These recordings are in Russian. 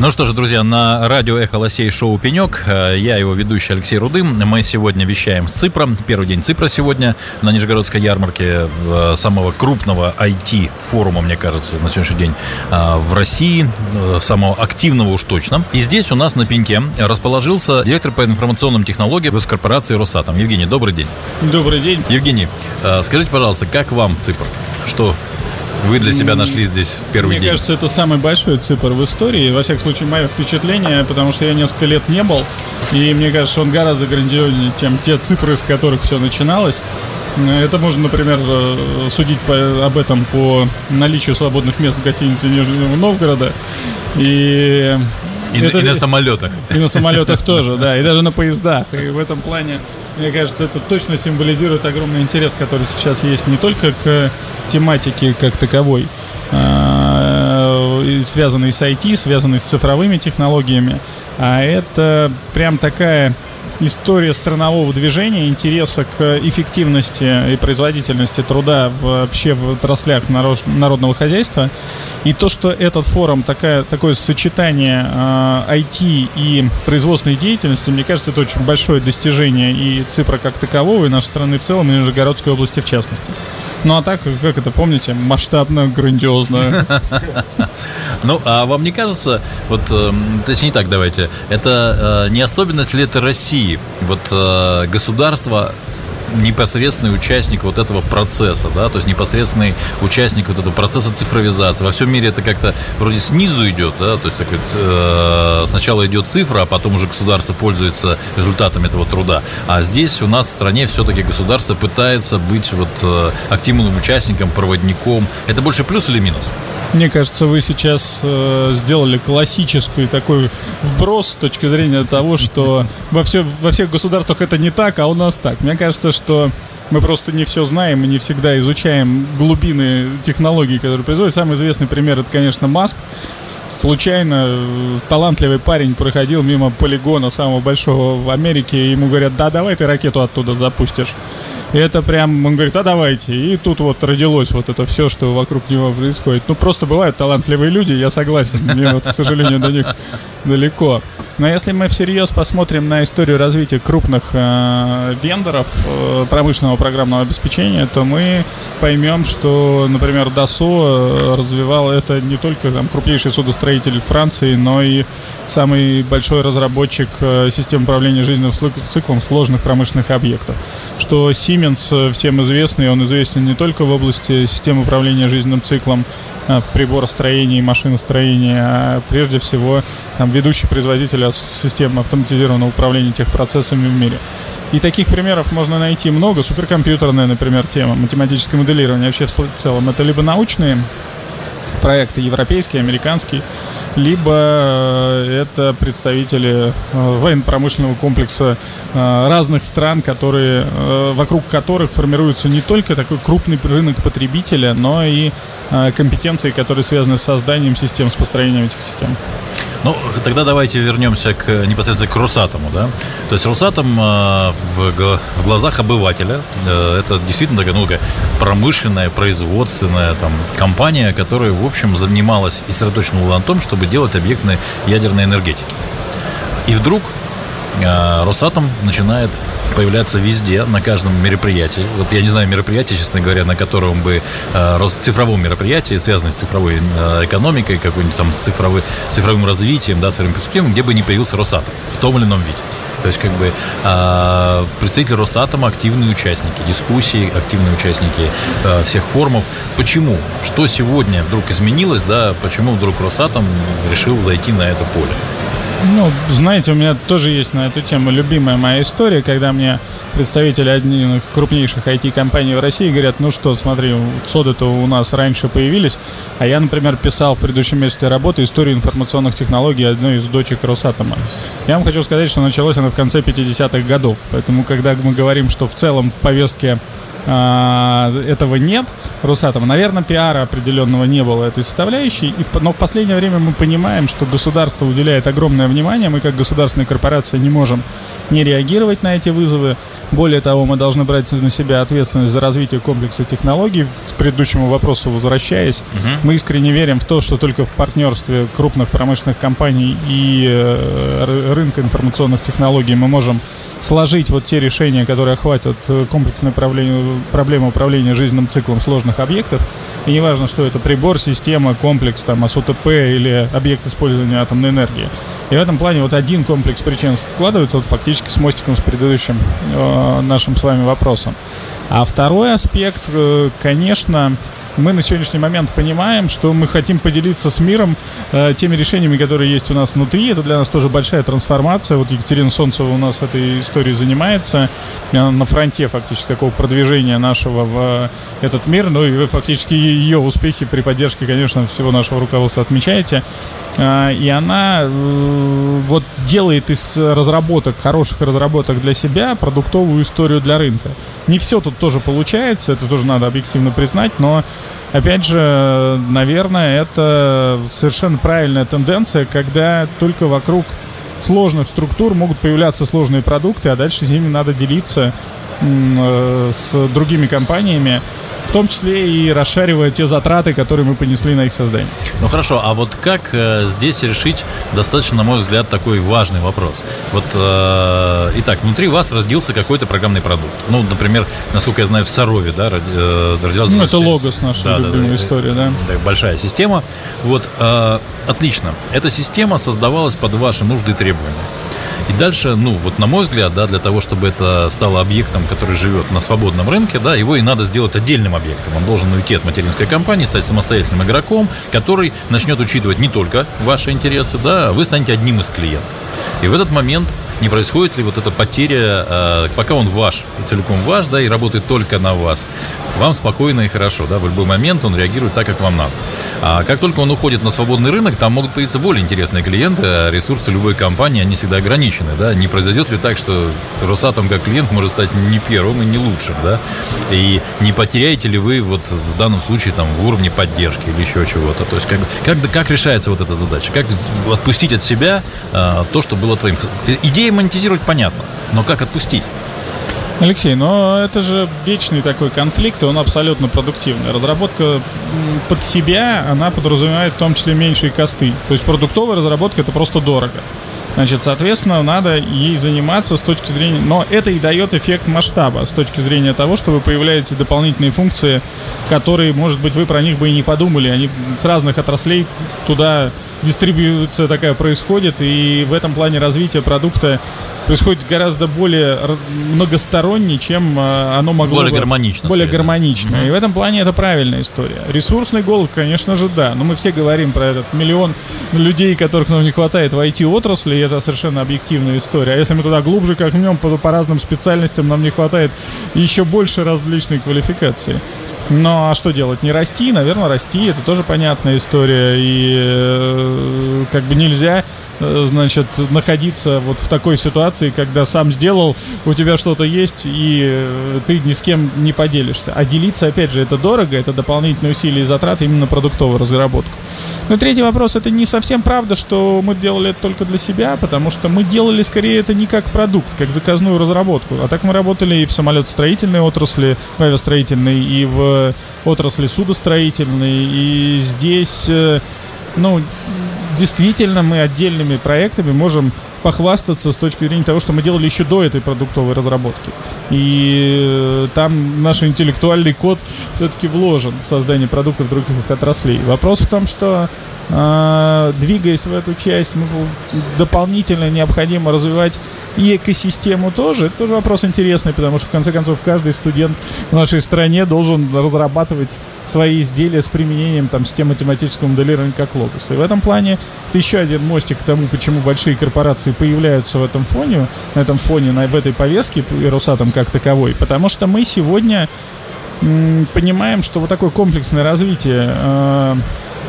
Ну что же, друзья, на радио «Эхо Лосей» шоу «Пенек». Э, я его ведущий Алексей Рудым. Мы сегодня вещаем с Ципра. Первый день Ципра сегодня на Нижегородской ярмарке э, самого крупного IT-форума, мне кажется, на сегодняшний день э, в России, самого активного уж точно. И здесь у нас на пеньке расположился директор по информационным технологиям госкорпорации «Росатом». Евгений, добрый день. Добрый день. Евгений, скажите, пожалуйста, как вам Ципр? Что вы для себя нашли здесь в первый Мне день? Мне кажется, это самый большой цифр в истории. Во всяком случае, мое впечатление, потому что я несколько лет не был. И мне кажется, он гораздо грандиознее, чем те цифры, с которых все начиналось. Это можно, например, э, судить по, об этом по наличию свободных мест в гостинице Нижнего Новгорода. И и, это, и на самолетах. И на самолетах тоже, да, и даже на поездах. И в этом плане мне кажется, это точно символизирует огромный интерес, который сейчас есть не только к тематике как таковой, а, связанной с IT, связанной с цифровыми технологиями, а это прям такая история странового движения, интереса к эффективности и производительности труда вообще в отраслях народного хозяйства. И то, что этот форум такая, такое сочетание э, IT и производственной деятельности, мне кажется, это очень большое достижение и цифра как такового, и нашей страны в целом, и Нижегородской области в частности. Ну а так, как это помните, масштабно, грандиозно. Ну, а вам не кажется, вот, эм, точнее не так давайте, это э, не особенность ли это России? Вот э, государство непосредственный участник вот этого процесса, да, то есть непосредственный участник вот этого процесса цифровизации. Во всем мире это как-то вроде снизу идет, да, то есть так, э, сначала идет цифра, а потом уже государство пользуется результатами этого труда. А здесь у нас в стране все-таки государство пытается быть вот э, активным участником, проводником. Это больше плюс или минус? Мне кажется, вы сейчас э, сделали классический такой вброс с точки зрения того, что во, все, во всех государствах это не так, а у нас так. Мне кажется, что мы просто не все знаем и не всегда изучаем глубины технологий, которые производят. Самый известный пример это, конечно, Маск. Случайно э, талантливый парень проходил мимо полигона самого большого в Америке, и ему говорят, да, давай ты ракету оттуда запустишь. И это прям, он говорит, а давайте. И тут вот родилось вот это все, что вокруг него происходит. Ну, просто бывают талантливые люди, я согласен. Мне вот, к сожалению, до них далеко. Но если мы всерьез посмотрим на историю развития крупных э, вендоров э, промышленного программного обеспечения, то мы поймем, что, например, Dassault э, развивал это не только там, крупнейший судостроитель Франции, но и самый большой разработчик э, систем управления жизненным циклом сложных промышленных объектов. Что Siemens э, всем известный, он известен не только в области систем управления жизненным циклом, в приборостроении машиностроении, а прежде всего там, ведущий производитель систем автоматизированного управления техпроцессами в мире. И таких примеров можно найти много. Суперкомпьютерная, например, тема, математическое моделирование вообще в целом. Это либо научные проекты, европейские, американские, либо э, это представители э, военно-промышленного комплекса разных стран, которые, вокруг которых формируется не только такой крупный рынок потребителя, но и Э, компетенции, которые связаны с созданием систем, с построением этих систем. Ну, тогда давайте вернемся к непосредственно к Росатому, да. То есть Росатом э, в, в глазах обывателя э, это действительно такая, ну, такая промышленная, производственная там компания, которая, в общем, занималась и сосредоточена на том, чтобы делать объектные ядерной энергетики. И вдруг э, Росатом начинает появляться везде, на каждом мероприятии. Вот я не знаю мероприятия, честно говоря, на котором бы э, цифровом мероприятии, связанном с цифровой э, экономикой, какой-нибудь там цифровой, цифровым развитием, да, цифровым перспективами, где бы не появился Росатом в том или ином виде. То есть, как бы э, представители Росатома активные участники дискуссий, активные участники э, всех форумов. Почему? Что сегодня вдруг изменилось, да? Почему вдруг Росатом решил зайти на это поле? Ну, знаете, у меня тоже есть на эту тему любимая моя история, когда мне представители одних крупнейших IT-компаний в России говорят, ну что, смотри, соды-то у нас раньше появились, а я, например, писал в предыдущем месте работы историю информационных технологий одной из дочек Росатома. Я вам хочу сказать, что началось она в конце 50-х годов, поэтому когда мы говорим, что в целом в повестке этого нет Росатома. Наверное, пиара определенного не было этой составляющей. И в, но в последнее время мы понимаем, что государство уделяет огромное внимание. Мы как государственная корпорация не можем не реагировать на эти вызовы. Более того, мы должны брать на себя ответственность за развитие комплекса технологий. К предыдущему вопросу возвращаясь, угу. мы искренне верим в то, что только в партнерстве крупных промышленных компаний и э, рынка информационных технологий мы можем сложить вот те решения, которые охватят э, комплексное проблему управления жизненным циклом сложных объектов. И неважно, что это прибор, система, комплекс, там, АСУТП или объект использования атомной энергии. И в этом плане вот один комплекс причин складывается вот фактически с мостиком с предыдущим э, нашим с вами вопросом. А второй аспект, э, конечно, мы на сегодняшний момент понимаем, что мы хотим поделиться с миром э, теми решениями, которые есть у нас внутри. Это для нас тоже большая трансформация. Вот Екатерина Солнцева у нас этой историей занимается. Она на фронте фактически такого продвижения нашего в этот мир. Ну и вы фактически ее успехи при поддержке, конечно, всего нашего руководства отмечаете. А, и она э, вот делает из разработок, хороших разработок для себя, продуктовую историю для рынка. Не все тут тоже получается, это тоже надо объективно признать, но Опять же, наверное, это совершенно правильная тенденция, когда только вокруг сложных структур могут появляться сложные продукты, а дальше с ними надо делиться с другими компаниями в том числе и расшаривая те затраты, которые мы понесли на их создание. Ну хорошо, а вот как э, здесь решить достаточно, на мой взгляд, такой важный вопрос? Вот, э, итак, внутри вас родился какой-то программный продукт. Ну, например, насколько я знаю, в Сарове, да, э, родилась... Ну, это логос наша да, любимая да, история, да. да. Большая система. Вот, э, отлично. Эта система создавалась под ваши нужды и требования. И дальше, ну, вот на мой взгляд, да, для того, чтобы это стало объектом, который живет на свободном рынке, да, его и надо сделать отдельным объектом. Он должен уйти от материнской компании, стать самостоятельным игроком, который начнет учитывать не только ваши интересы, да, а вы станете одним из клиентов. И в этот момент не происходит ли вот эта потеря, э, пока он ваш, целиком ваш, да, и работает только на вас, вам спокойно и хорошо, да, в любой момент он реагирует так, как вам надо. А как только он уходит на свободный рынок, там могут появиться более интересные клиенты, а ресурсы любой компании, они всегда ограничены, да, не произойдет ли так, что Росатом как клиент может стать не первым и не лучшим, да, и не потеряете ли вы вот в данном случае там в уровне поддержки или еще чего-то, то есть как, как, как решается вот эта задача, как отпустить от себя а, то, что было твоим. Идея монетизировать понятно, но как отпустить? Алексей, но это же вечный такой конфликт, и он абсолютно продуктивный. Разработка под себя, она подразумевает в том числе меньшие косты. То есть продуктовая разработка это просто дорого. Значит, соответственно, надо ей заниматься с точки зрения... Но это и дает эффект масштаба с точки зрения того, что вы появляете дополнительные функции, которые, может быть, вы про них бы и не подумали. Они с разных отраслей туда дистрибьюция такая происходит, и в этом плане развитие продукта происходит гораздо более многосторонне, чем э, оно могло более бы... гармонично. Более скорее, гармонично. Да. И в этом плане это правильная история. Ресурсный голод, конечно же, да. Но мы все говорим про этот миллион людей, которых нам не хватает в IT-отрасли, и это совершенно объективная история. А если мы туда глубже копнем по, по разным специальностям, нам не хватает еще больше различной квалификации. Ну а что делать? Не расти, наверное, расти, это тоже понятная история. И э, как бы нельзя значит, находиться вот в такой ситуации, когда сам сделал, у тебя что-то есть, и э, ты ни с кем не поделишься. А делиться, опять же, это дорого, это дополнительные усилия и затраты именно продуктовую разработку. Но третий вопрос, это не совсем правда, что мы делали это только для себя, потому что мы делали скорее это не как продукт, как заказную разработку. А так мы работали и в самолетостроительной отрасли, в авиастроительной, и в отрасли судостроительной, и здесь, э, ну, действительно мы отдельными проектами можем похвастаться с точки зрения того, что мы делали еще до этой продуктовой разработки. И э, там наш интеллектуальный код все-таки вложен в создание продуктов других отраслей. Вопрос в том, что э, двигаясь в эту часть, дополнительно необходимо развивать и экосистему тоже. Это тоже вопрос интересный, потому что, в конце концов, каждый студент в нашей стране должен разрабатывать свои изделия с применением там систем математического моделирования как логос. И в этом плане это еще один мостик к тому, почему большие корпорации появляются в этом фоне, на этом фоне, на, в этой повестке, и Росатом как таковой. Потому что мы сегодня понимаем, что вот такое комплексное развитие э,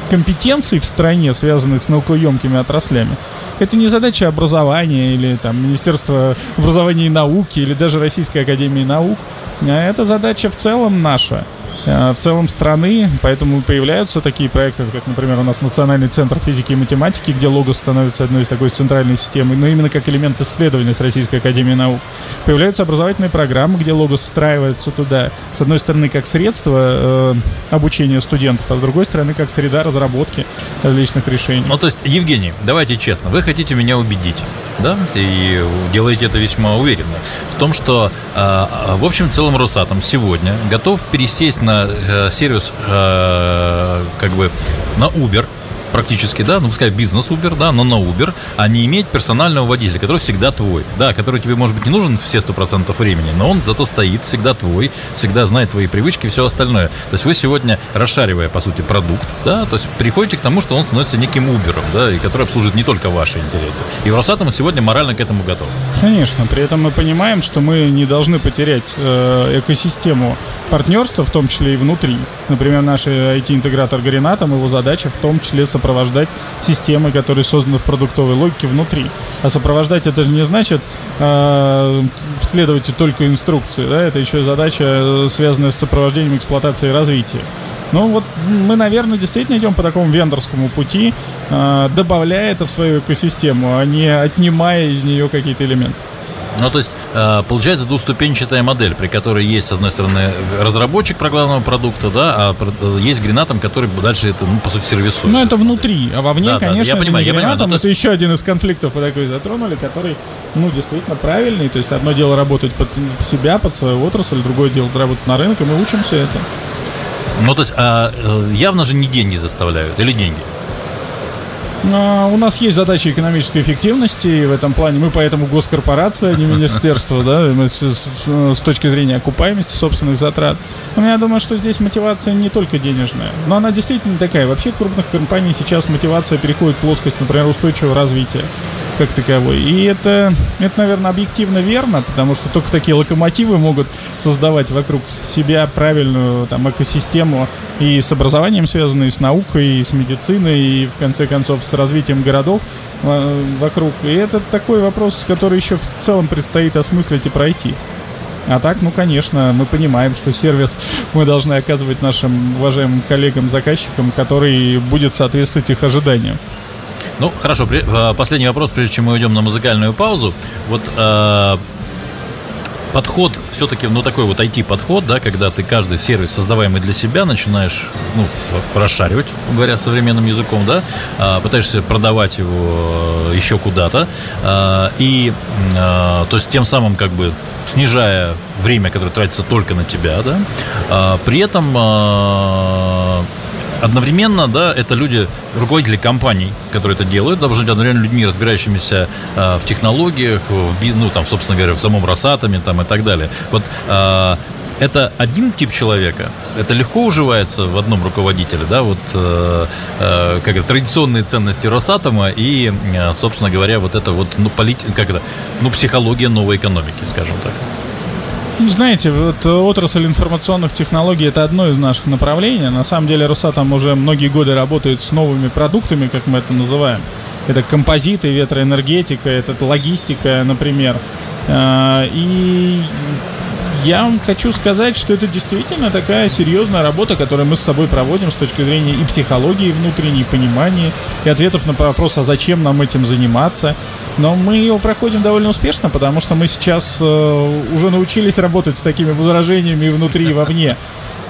компетенций в стране, связанных с наукоемкими отраслями, это не задача образования или там Министерства образования и науки или даже Российской Академии Наук, а это задача в целом наша. Э, в целом страны, поэтому появляются такие проекты, как, например, у нас Национальный центр физики и математики, где Логос становится одной из такой центральной системы, но именно как элемент исследования с Российской Академией Наук. Появляются образовательные программы, где Логос встраивается туда, с одной стороны, как средство э, обучения студентов, а с другой стороны, как среда разработки различных решений. Ну, то есть, Евгений, давайте честно, вы хотите меня убедить, да, и делаете это весьма уверенно, в том, что, э, в общем, целом Росатом сегодня готов пересесть на э, сервис, э, как бы, на Uber, практически, да, ну, пускай бизнес Uber, да, но на Uber, а не иметь персонального водителя, который всегда твой, да, который тебе, может быть, не нужен все 100% времени, но он зато стоит, всегда твой, всегда знает твои привычки и все остальное. То есть вы сегодня, расшаривая, по сути, продукт, да, то есть приходите к тому, что он становится неким Uber, да, и который обслуживает не только ваши интересы. И Росатом сегодня морально к этому готов. Конечно, при этом мы понимаем, что мы не должны потерять э, экосистему партнерства, в том числе и внутри. Например, наш IT-интегратор Гаринатом, его задача в том числе сопровождать системы, которые созданы в продуктовой логике внутри. А сопровождать это же не значит э, следовать только инструкции, да, это еще задача, э, связанная с сопровождением эксплуатации и развития. Ну вот мы, наверное, действительно идем по такому вендорскому пути, э, добавляя это в свою экосистему, а не отнимая из нее какие-то элементы. Ну, то есть, э, получается двуступенчатая модель, при которой есть, с одной стороны, разработчик программного продукта, да, а э, есть гренатом, который дальше это, ну, по сути, сервисует. Ну, это внутри, а вовне, да, конечно, да, я понимаю, я понимаю, это есть... еще один из конфликтов, вы такой затронули, который, ну, действительно правильный, то есть одно дело работать под себя, под свою отрасль, другое дело работать на рынке, мы учимся это. Ну, то есть, а, э, явно же не деньги заставляют, или деньги? А, у нас есть задача экономической эффективности, и в этом плане мы поэтому госкорпорация, а не министерство, да, мы с, с, с точки зрения окупаемости собственных затрат. Но я думаю, что здесь мотивация не только денежная, но она действительно такая. Вообще крупных компаний сейчас мотивация переходит в плоскость, например, устойчивого развития как таковой. И это, это, наверное, объективно верно, потому что только такие локомотивы могут создавать вокруг себя правильную там, экосистему и с образованием связанную, и с наукой, и с медициной, и, в конце концов, с развитием городов э, вокруг. И это такой вопрос, который еще в целом предстоит осмыслить и пройти. А так, ну, конечно, мы понимаем, что сервис мы должны оказывать нашим уважаемым коллегам-заказчикам, который будет соответствовать их ожиданиям. Ну, хорошо, э, последний вопрос, прежде чем мы уйдем на музыкальную паузу. Вот э, подход все-таки, ну, такой вот IT-подход, да, когда ты каждый сервис, создаваемый для себя, начинаешь, ну, расшаривать, говоря современным языком, да, э, пытаешься продавать его э, еще куда-то, э, и, э, то есть, тем самым, как бы, снижая время, которое тратится только на тебя, да, э, при этом э, одновременно, да, это люди, руководители компаний, которые это делают, должны быть одновременно людьми, разбирающимися э, в технологиях, в, ну, там, собственно говоря, в самом Росатоме, там, и так далее. Вот э, это один тип человека, это легко уживается в одном руководителе, да, вот э, э, как это, традиционные ценности Росатома и, э, собственно говоря, вот это вот, ну, полит, как это, ну, психология новой экономики, скажем так. Ну, знаете, вот отрасль информационных технологий это одно из наших направлений. На самом деле Росатом уже многие годы работает с новыми продуктами, как мы это называем. Это композиты, ветроэнергетика, это логистика, например. А, и я вам хочу сказать, что это действительно такая серьезная работа, которую мы с собой проводим с точки зрения и психологии внутренней, и понимания, и ответов на вопрос, а зачем нам этим заниматься. Но мы его проходим довольно успешно, потому что мы сейчас э, уже научились работать с такими возражениями и внутри, и вовне.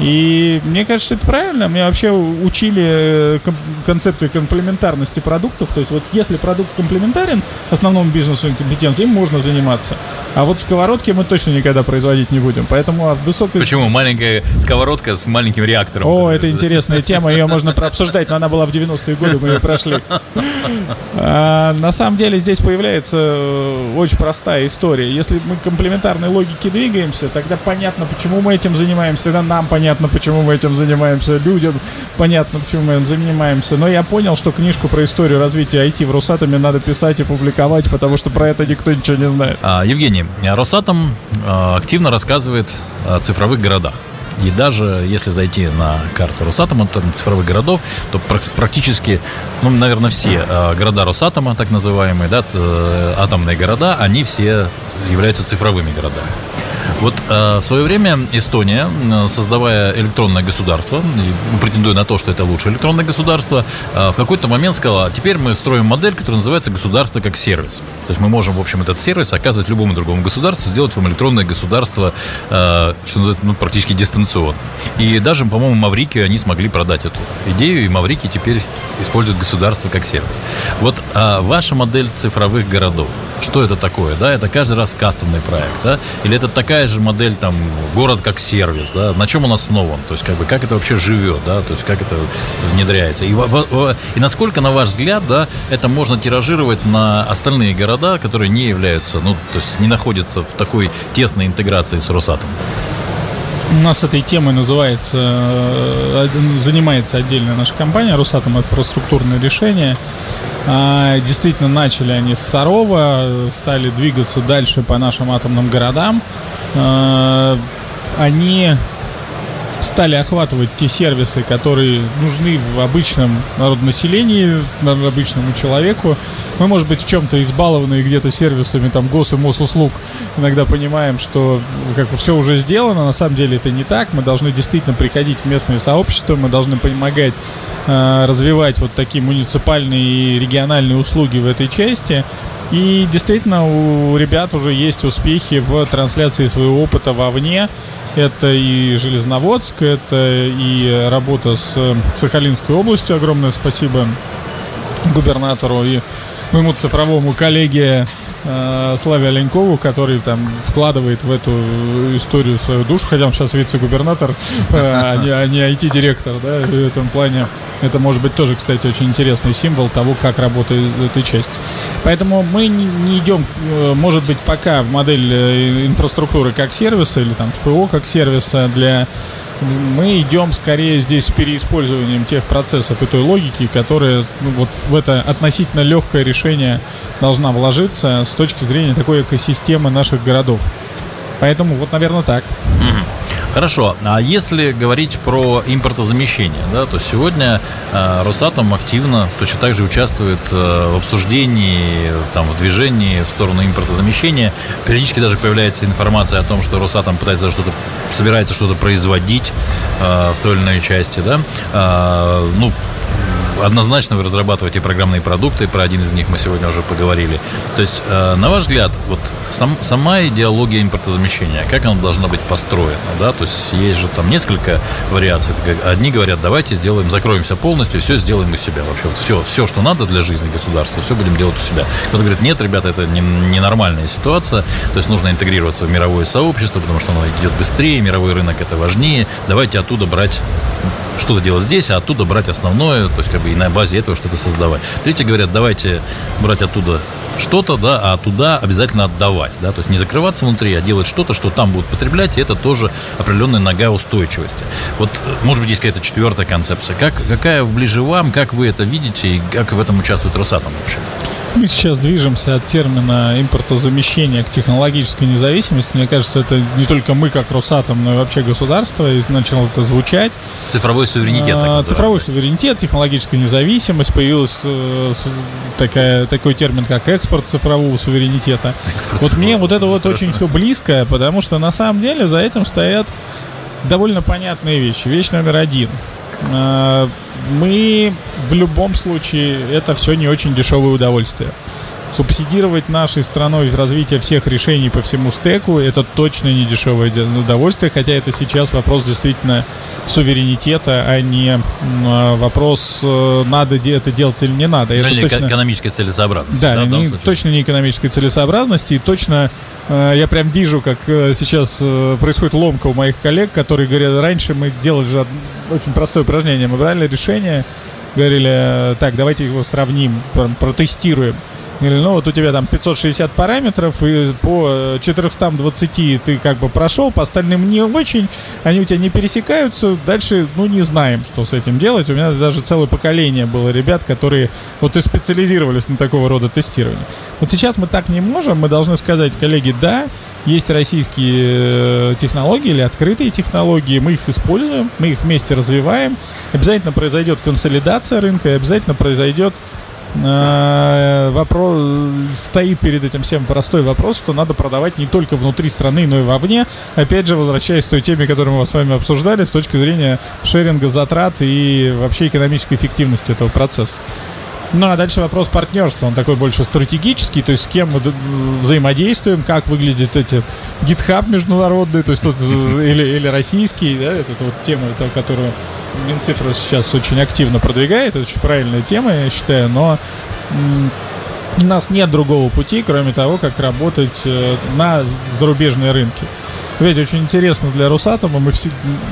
И мне кажется, это правильно. Мне вообще учили э, концепцию комплементарности продуктов. То есть вот если продукт комплементарен основному бизнесу и компетенции, им можно заниматься. А вот сковородки мы точно никогда производить не будем. Поэтому от высокой... Почему? Маленькая сковородка с маленьким реактором. О, это интересная тема. Ее можно прообсуждать, но она была в 90-е годы, мы ее прошли. А, на самом деле здесь появляется э, очень простая история. Если мы комплементарной логике двигаемся, тогда понятно, почему мы этим занимаемся. Тогда нам понятно, понятно, почему мы этим занимаемся, людям понятно, почему мы этим занимаемся. Но я понял, что книжку про историю развития IT в Росатоме надо писать и публиковать, потому что про это никто ничего не знает. А, Евгений, Росатом а, активно рассказывает о цифровых городах. И даже если зайти на карту Росатома, там цифровых городов, то практически, ну, наверное, все э, города Росатома, так называемые, да, э, атомные города, они все являются цифровыми городами. Вот э, в свое время Эстония, создавая электронное государство, претендуя на то, что это лучшее электронное государство, э, в какой-то момент сказала, теперь мы строим модель, которая называется государство как сервис. То есть мы можем, в общем, этот сервис оказывать любому другому государству, сделать вам электронное государство, э, что называется, ну, практически дистанционно. И даже, по-моему, Маврикию они смогли продать эту идею, и Маврикий теперь использует государство как сервис. Вот а ваша модель цифровых городов, что это такое? Да, это каждый раз кастомный проект, да? Или это такая же модель, там, город как сервис, да? На чем он основан? То есть, как бы, как это вообще живет, да? То есть, как это внедряется? И, и насколько, на ваш взгляд, да, это можно тиражировать на остальные города, которые не являются, ну, то есть, не находятся в такой тесной интеграции с Росатомом? У нас этой темой называется, э, занимается отдельная наша компания Росатом инфраструктурное решение. А, действительно, начали они с Сарова, стали двигаться дальше по нашим атомным городам. А, они стали охватывать те сервисы, которые нужны в обычном народонаселении, обычному человеку. Мы, может быть, в чем-то избалованные где-то сервисами там гос- и мосуслуг иногда понимаем, что как все уже сделано, на самом деле это не так. Мы должны действительно приходить в местные сообщества, мы должны помогать э, развивать вот такие муниципальные и региональные услуги в этой части. И действительно у ребят уже есть успехи в трансляции своего опыта вовне. Это и Железноводск, это и работа с Сахалинской областью. Огромное спасибо губернатору и моему цифровому коллеге э, Славе Оленькову, который там вкладывает в эту историю свою душу, хотя он сейчас вице-губернатор, э, а не, а IT-директор, да, в этом плане. Это может быть тоже, кстати, очень интересный символ того, как работает эта часть. Поэтому мы не, идем, э, может быть, пока в модель э, инфраструктуры как сервиса или там ПО как сервиса для мы идем скорее здесь с переиспользованием тех процессов и той логики, которая ну, вот в это относительно легкое решение должна вложиться с точки зрения такой экосистемы наших городов. Поэтому вот, наверное, так. Хорошо, а если говорить про импортозамещение, да, то сегодня э, Росатом активно точно так же участвует э, в обсуждении, там, в движении в сторону импортозамещения. Периодически даже появляется информация о том, что Росатом пытается что-то, собирается что-то производить э, в той или иной части, да. Э, ну, однозначно вы разрабатываете программные продукты, про один из них мы сегодня уже поговорили. То есть, э, на ваш взгляд, вот сам, сама идеология импортозамещения, как она должна быть построена, да? То есть, есть же там несколько вариаций. Одни говорят, давайте сделаем, закроемся полностью, все сделаем у себя. Вообще, вот все, все, что надо для жизни государства, все будем делать у себя. Кто-то говорит, нет, ребята, это не, ненормальная ситуация, то есть, нужно интегрироваться в мировое сообщество, потому что оно идет быстрее, мировой рынок это важнее, давайте оттуда брать что-то делать здесь, а оттуда брать основное, то есть как бы и на базе этого что-то создавать. Третьи говорят, давайте брать оттуда что-то, да, а туда обязательно отдавать, да, то есть не закрываться внутри, а делать что-то, что там будут потреблять, и это тоже определенная нога устойчивости. Вот, может быть, есть какая-то четвертая концепция. Как, какая ближе вам, как вы это видите, и как в этом участвует Росатом вообще? Мы сейчас движемся от термина импортозамещения к технологической независимости. Мне кажется, это не только мы, как Росатом, но и вообще государство, и начало это звучать. Цифровой суверенитет. А, цифровой суверенитет, технологическая независимость. Появился э, такая, такой термин, как экспорт цифрового суверенитета. Экспорт вот мне вот это вот очень все близко, потому что на самом деле за этим стоят довольно понятные вещи. Вещь номер один – мы в любом случае это все не очень дешевое удовольствие. Субсидировать нашей страной развитие всех решений по всему стеку это точно не дешевое удовольствие, хотя это сейчас вопрос действительно суверенитета, а не э, вопрос, э, надо это делать или не надо. Это или точно... экономической целесообразности. Да, да не, точно не экономической целесообразности, и точно Э, я прям вижу, как э, сейчас происходит ломка у моих коллег, которые говорят, раньше мы делали же очень простое упражнение, мы брали решение, говорили, так, давайте его сравним, протестируем. Или, ну, вот у тебя там 560 параметров, и по 420 ты как бы прошел, по остальным не очень, они у тебя не пересекаются, дальше, ну, не знаем, что с этим делать. У меня даже целое поколение было ребят, которые вот и специализировались на такого рода тестировании. Вот сейчас мы так не можем, мы должны сказать, коллеги, да, есть российские э, технологии или открытые технологии, мы их используем, мы их вместе развиваем, обязательно произойдет консолидация рынка, и обязательно произойдет э, вопрос стоит перед этим всем простой вопрос, что надо продавать не только внутри страны, но и вовне. Опять же, возвращаясь к той теме, которую мы с вами обсуждали, с точки зрения шеринга затрат и вообще экономической эффективности этого процесса. Ну, а дальше вопрос партнерства. Он такой больше стратегический, то есть с кем мы взаимодействуем, как выглядит эти GitHub международный, то есть тот, или, или российский, да, это вот тема, это, которую Минцифра сейчас очень активно продвигает, это очень правильная тема, я считаю, но у нас нет другого пути, кроме того, как работать э, на зарубежные рынки. Ведь очень интересно для Росатома, мы, все,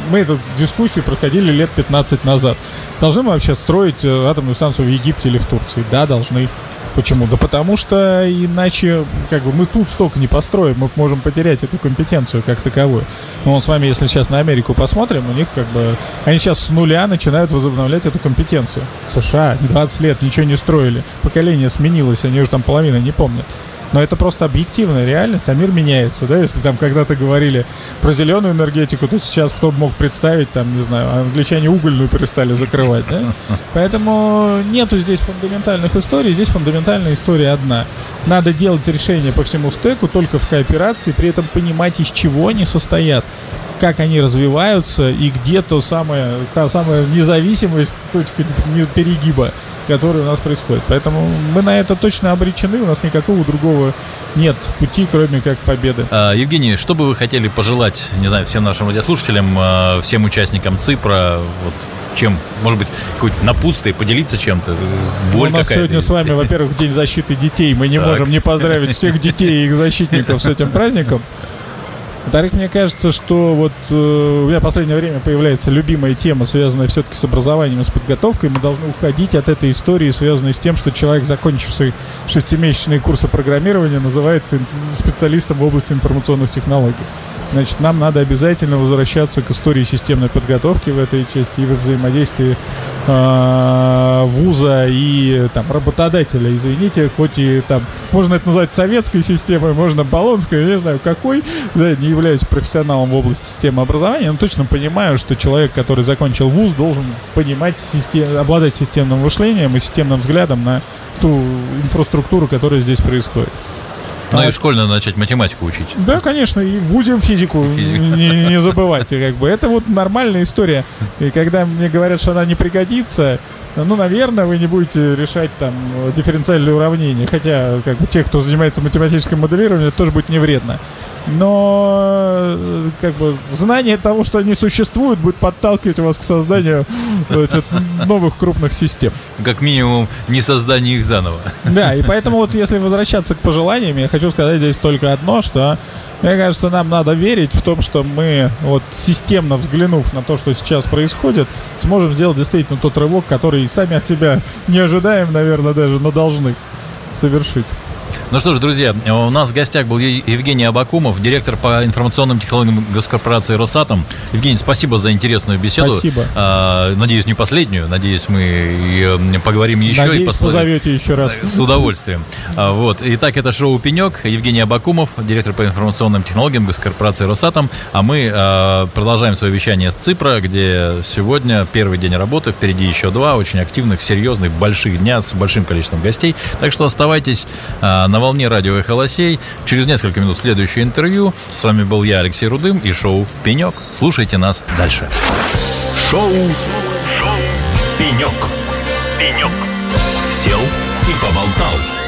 мы эту дискуссию проходили лет 15 назад. Должны мы вообще строить э, атомную станцию в Египте или в Турции? Да, должны. Почему? Да потому что иначе как бы мы тут столько не построим, мы можем потерять эту компетенцию как таковую. Мы вон с вами, если сейчас на Америку посмотрим, у них как бы... Они сейчас с нуля начинают возобновлять эту компетенцию. США 20 лет ничего не строили. Поколение сменилось, они уже там половина не помнят. Но это просто объективная реальность, а мир меняется, да, если там когда-то говорили про зеленую энергетику, то сейчас кто бы мог представить, там, не знаю, англичане угольную перестали закрывать, да? Поэтому нету здесь фундаментальных историй, здесь фундаментальная история одна. Надо делать решения по всему стеку только в кооперации, при этом понимать, из чего они состоят как они развиваются и где то самое, та самая независимость, точка перегиба который у нас происходит. Поэтому мы на это точно обречены, у нас никакого другого нет пути, кроме как победы. А, Евгений, что бы вы хотели пожелать, не знаю, всем нашим радиослушателям, а, всем участникам ЦИПРа, вот чем, может быть, какое-то напутствие, поделиться чем-то, боль ну, У нас сегодня с вами, во-первых, День защиты детей. Мы не так. можем не поздравить всех детей и их защитников с этим праздником. Во-вторых, мне кажется, что вот э, у меня в последнее время появляется любимая тема, связанная все-таки с образованием и с подготовкой. Мы должны уходить от этой истории, связанной с тем, что человек, закончивший шестимесячные курсы программирования, называется специалистом в области информационных технологий. Значит, нам надо обязательно возвращаться к истории системной подготовки в этой части и во взаимодействии э, вуза и там работодателя. Извините, хоть и там можно это назвать советской системой, можно баллонской, не знаю какой, да, не являюсь профессионалом в области системы образования, но точно понимаю, что человек, который закончил вуз, должен понимать, систем, обладать системным мышлением и системным взглядом на ту инфраструктуру, которая здесь происходит. Ну и в школе надо начать математику учить. Да, конечно, и в ВУЗе физику, физику. Не, не забывайте, как бы. Это вот нормальная история. И когда мне говорят, что она не пригодится, ну, наверное, вы не будете решать там дифференциальные уравнения. Хотя, как бы, те, кто занимается математическим моделированием, это тоже будет не вредно но как бы знание того, что они существуют, будет подталкивать вас к созданию значит, новых крупных систем. Как минимум, не создание их заново. Да, и поэтому вот если возвращаться к пожеланиям, я хочу сказать здесь только одно, что мне кажется, нам надо верить в том, что мы, вот системно взглянув на то, что сейчас происходит, сможем сделать действительно тот рывок, который сами от себя не ожидаем, наверное, даже, но должны совершить. Ну что ж, друзья, у нас в гостях был Евгений Абакумов, директор по информационным технологиям госкорпорации «Росатом». Евгений, спасибо за интересную беседу. Спасибо. А, надеюсь, не последнюю. Надеюсь, мы поговорим еще Надеюсь, и посмотрим. позовете еще раз. С удовольствием. А, вот. Итак, это шоу «Пенек». Евгений Абакумов, директор по информационным технологиям госкорпорации «Росатом». А мы а, продолжаем свое вещание с Ципра, где сегодня первый день работы, впереди еще два очень активных, серьезных, больших дня с большим количеством гостей. Так что оставайтесь а, на волне радио «Эхо Лосей». Через несколько минут следующее интервью. С вами был я, Алексей Рудым, и шоу «Пенек». Слушайте нас дальше. Шоу, шоу «Пенек». «Пенек». Сел и поболтал.